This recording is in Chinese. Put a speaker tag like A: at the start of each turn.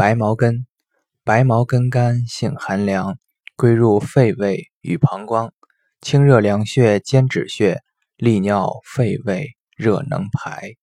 A: 白茅根，白茅根干，性寒凉，归入肺胃与膀胱，清热凉血，兼止血，利尿肺胃，热能排。